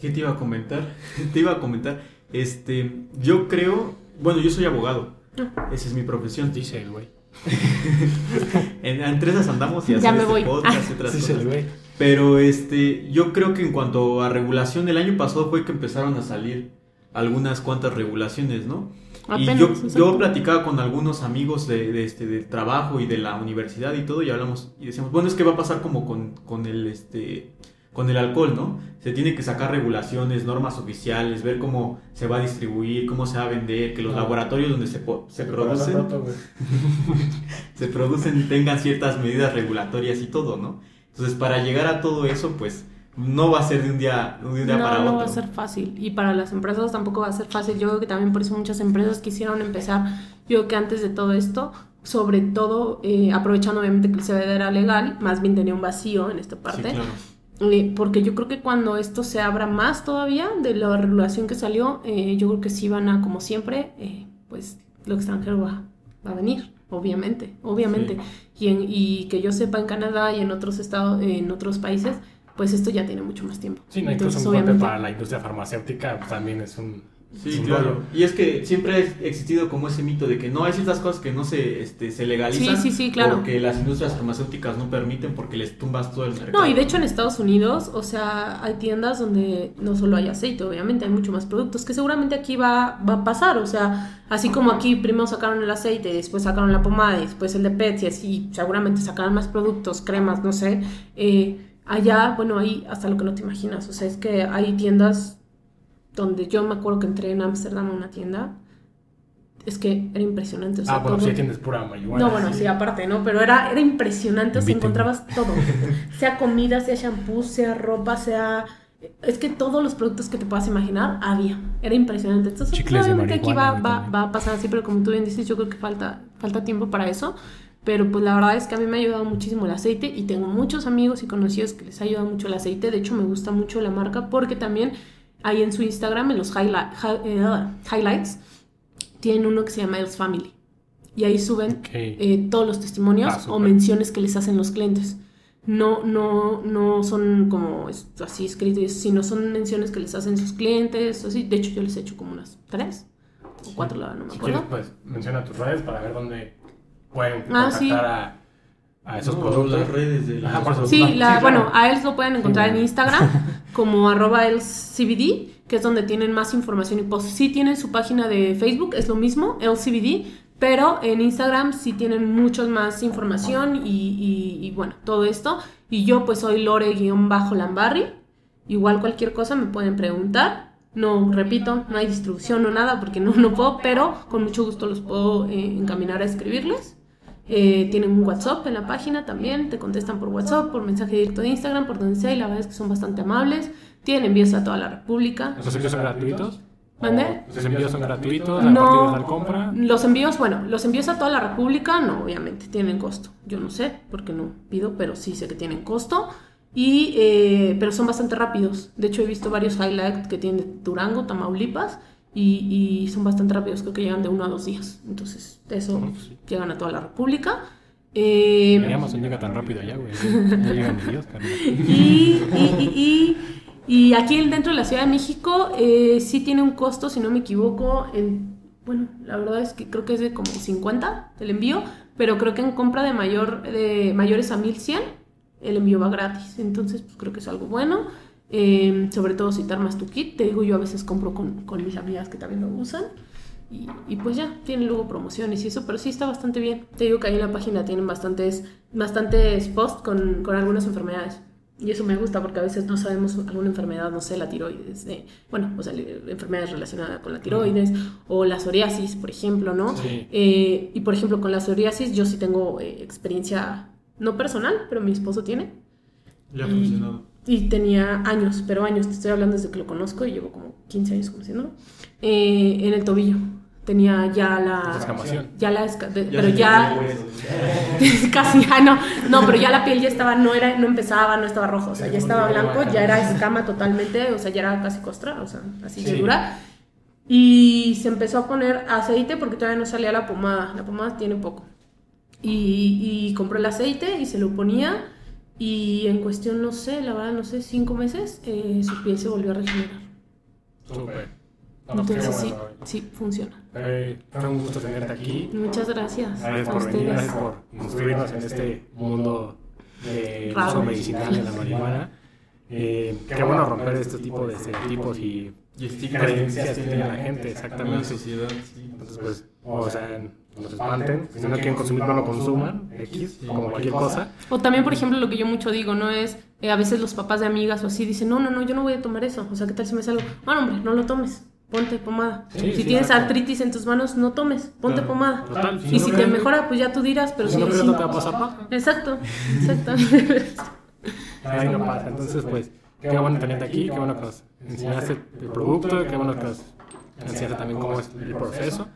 ¿Qué te iba a comentar? [LAUGHS] te iba a comentar, este, yo creo, bueno, yo soy abogado. Ah. Esa es mi profesión. Dice el güey. [LAUGHS] entre esas andamos y hacemos ya me este voy. podcast y otras cosas. El güey. Pero este, yo creo que en cuanto a regulación, el año pasado fue que empezaron a salir algunas cuantas regulaciones, ¿no? y yo, yo platicaba con algunos amigos de, de, este, del trabajo y de la universidad y todo, y hablamos, y decíamos, bueno, es que va a pasar como con, con el, este, con el alcohol, ¿no? Se tiene que sacar regulaciones, normas oficiales, ver cómo se va a distribuir, cómo se va a vender, que los laboratorios donde se, se, producen [LAUGHS] se producen tengan ciertas medidas regulatorias y todo, ¿no? Entonces, para llegar a todo eso, pues no va a ser de un día, de un día para otro. No va a ser fácil. Y para las empresas tampoco va a ser fácil. Yo creo que también por eso muchas empresas quisieron empezar, yo creo que antes de todo esto, sobre todo eh, aprovechando obviamente que el CBD era legal, más bien tenía un vacío en esta parte. Sí, claro eh, porque yo creo que cuando esto se abra más todavía de la regulación que salió, eh, yo creo que sí van a, como siempre, eh, pues lo extranjero va, va, a venir, obviamente, obviamente. Y, y, que yo sepa en Canadá y en otros estados, en otros países, pues esto ya tiene mucho más tiempo. Sí, no, Entonces, incluso obviamente, para la industria farmacéutica también es un Sí, claro. Y es que siempre ha existido como ese mito de que no hay ciertas cosas que no se, este, se legalizan. Sí, sí, sí, claro. Porque las industrias farmacéuticas no permiten porque les tumbas todo el mercado. No, y de hecho en Estados Unidos, o sea, hay tiendas donde no solo hay aceite, obviamente hay mucho más productos, que seguramente aquí va, va a pasar. O sea, así como aquí primero sacaron el aceite, después sacaron la pomada, y después el de PET, y así seguramente sacarán más productos, cremas, no sé. Eh, allá, bueno, hay hasta lo que no te imaginas. O sea, es que hay tiendas donde yo me acuerdo que entré en Ámsterdam a una tienda, es que era impresionante. ah, bueno, sí tienes pura marihuana. No, bueno, sí, aparte, ¿no? Pero era, era impresionante, o sea, encontrabas todo. [LAUGHS] sea comida, sea shampoo, sea ropa, sea... Es que todos los productos que te puedas imaginar había. Era impresionante. Entonces, obviamente aquí va, va, va, a pasar así, pero como tú bien dices, yo creo que falta, falta tiempo para eso. Pero pues la verdad es que a mí me ha ayudado muchísimo el aceite y tengo muchos amigos y conocidos que les ha ayudado mucho el aceite. De hecho, me gusta mucho la marca porque también ahí en su Instagram, en los eh, highlights, tienen uno que se llama Els Family. Y ahí suben eh, todos los testimonios ah, o menciones que les hacen los clientes. No, no, no son como así escritos, sino son menciones que les hacen sus clientes. Así. De hecho, yo les he hecho como unas tres o cuatro, no me acuerdo. Si pues menciona tus redes para ver dónde pueden ah, contactar a a esos productos. redes de sí, bueno, a él lo pueden encontrar en Instagram [LAUGHS] como arroba CBD, que es donde tienen más información y posts. Sí tienen su página de Facebook, es lo mismo, CBD, pero en Instagram sí tienen mucho más información y, bueno, todo esto. Y yo pues soy Lore-Lambarri. Igual cualquier cosa me pueden preguntar. No, repito, no hay distribución o nada porque no, no puedo, pero con mucho gusto los puedo eh, encaminar a escribirles. Eh, tienen un WhatsApp en la página también, te contestan por WhatsApp, por mensaje directo de Instagram, por donde sea, y la verdad es que son bastante amables. Tienen envíos a toda la República. ¿Los envíos son gratuitos? ¿Mande? ¿Los envíos son gratuitos? No, de la compra? Los envíos, bueno, los envíos a toda la República, no, obviamente, tienen costo. Yo no sé, porque no pido, pero sí sé que tienen costo. Y, eh, pero son bastante rápidos. De hecho, he visto varios highlights que tienen Durango, Tamaulipas, y, son bastante rápidos, creo que llegan de uno a dos días. Entonces, de eso pues llegan a toda la República. Eh, Amazon llega tan rápido allá, güey. Ya llegan ni Dios, [LAUGHS] y, y, y, y, y aquí dentro de la Ciudad de México eh, sí tiene un costo, si no me equivoco, en, bueno, la verdad es que creo que es de como 50 el envío, pero creo que en compra de, mayor, de mayores a 1100 el envío va gratis. Entonces, pues creo que es algo bueno. Eh, sobre todo si te armas tu kit. Te digo, yo a veces compro con, con mis amigas que también lo usan. Y, y pues ya, tienen luego promociones y eso, pero sí está bastante bien. Te digo que ahí en la página tienen bastantes, bastantes posts con, con algunas enfermedades. Y eso me gusta porque a veces no sabemos alguna enfermedad, no sé, la tiroides, eh, bueno, o sea, enfermedades relacionadas con la tiroides o la psoriasis, por ejemplo, ¿no? Sí. Eh, y por ejemplo, con la psoriasis yo sí tengo eh, experiencia, no personal, pero mi esposo tiene. Le ha funcionado. Y tenía años, pero años, te estoy hablando desde que lo conozco y llevo como 15 años conociéndolo. eh, en el tobillo. Tenía ya la. Descamación. Ya la. esca- de- Ya pero ya. [LAUGHS] Casi, ah, no. No, pero ya la piel ya estaba, no era, no empezaba, no estaba rojo, o sea, ya estaba blanco, ya era escama totalmente, o sea, ya era casi costra, o sea, así de Sí. dura. Y se empezó a poner aceite porque todavía no salía la pomada, la pomada tiene poco. Y, y compró el aceite y se lo ponía y en cuestión, no sé, la verdad, no sé, cinco meses, eh, su piel se volvió a regenerar. Súper. No, pues, Entonces sí, bueno, sí, funciona. Eh, Fue un gusto tenerte aquí. Muchas gracias. Gracias a por venir, ustedes. gracias por instruirnos en este mundo de Raro. uso medicinal de la marihuana. Eh, qué bueno romper este tipo de estereotipos y Y estigmas creencias que tiene la gente, en la exactamente. sociedad, sí. Entonces, pues, o sea, no se espanten. Si no quieren consumir, no lo consuman. X, como cualquier cosa. O también, por ejemplo, lo que yo mucho digo, ¿no? Es, eh, a veces los papás de amigas o así dicen, no, no, no, yo no voy a tomar eso. O sea, ¿qué tal si me salgo? Bueno, hombre, no lo tomes. Ponte pomada. Sí, si sí, tienes artritis en tus manos, no tomes. Ponte Claro. pomada. Total, si y no si te mejora, pues ya tú dirás, pero Si no, sí. no te va a pasar. Exacto, exacto. [LAUGHS] Ahí no pasa. Entonces, pues, qué bueno tenerte aquí, qué bueno que nos enseñaste el producto, qué bueno que nos enseñaste también cómo es el proceso.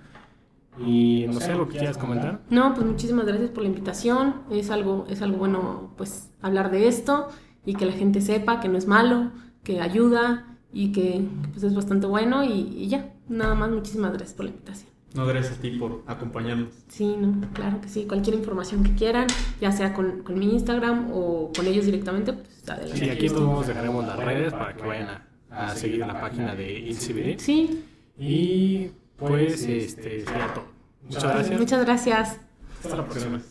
Y no sé, algo que quieras comentar. No, pues muchísimas gracias por la invitación. Es algo, es algo bueno, pues, hablar de esto y que la gente sepa que no es malo, que ayuda y que pues, es bastante bueno y ya. Nada más, muchísimas gracias por la invitación. No, gracias a ti por acompañarnos. Sí, no, claro que sí. Cualquier información que quieran, ya sea con, con mi Instagram o con ellos directamente, pues adelante. Sí, aquí todos dejaremos las redes para que vayan a, a seguir la página de IlCBD. Sí, Y pues, este, sería todo. Muchas gracias. muchas gracias. Hasta la próxima. [LAUGHS]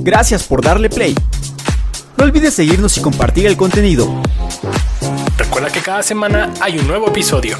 Gracias por darle play. No olvides seguirnos y compartir el contenido. Recuerda que cada semana hay un nuevo episodio.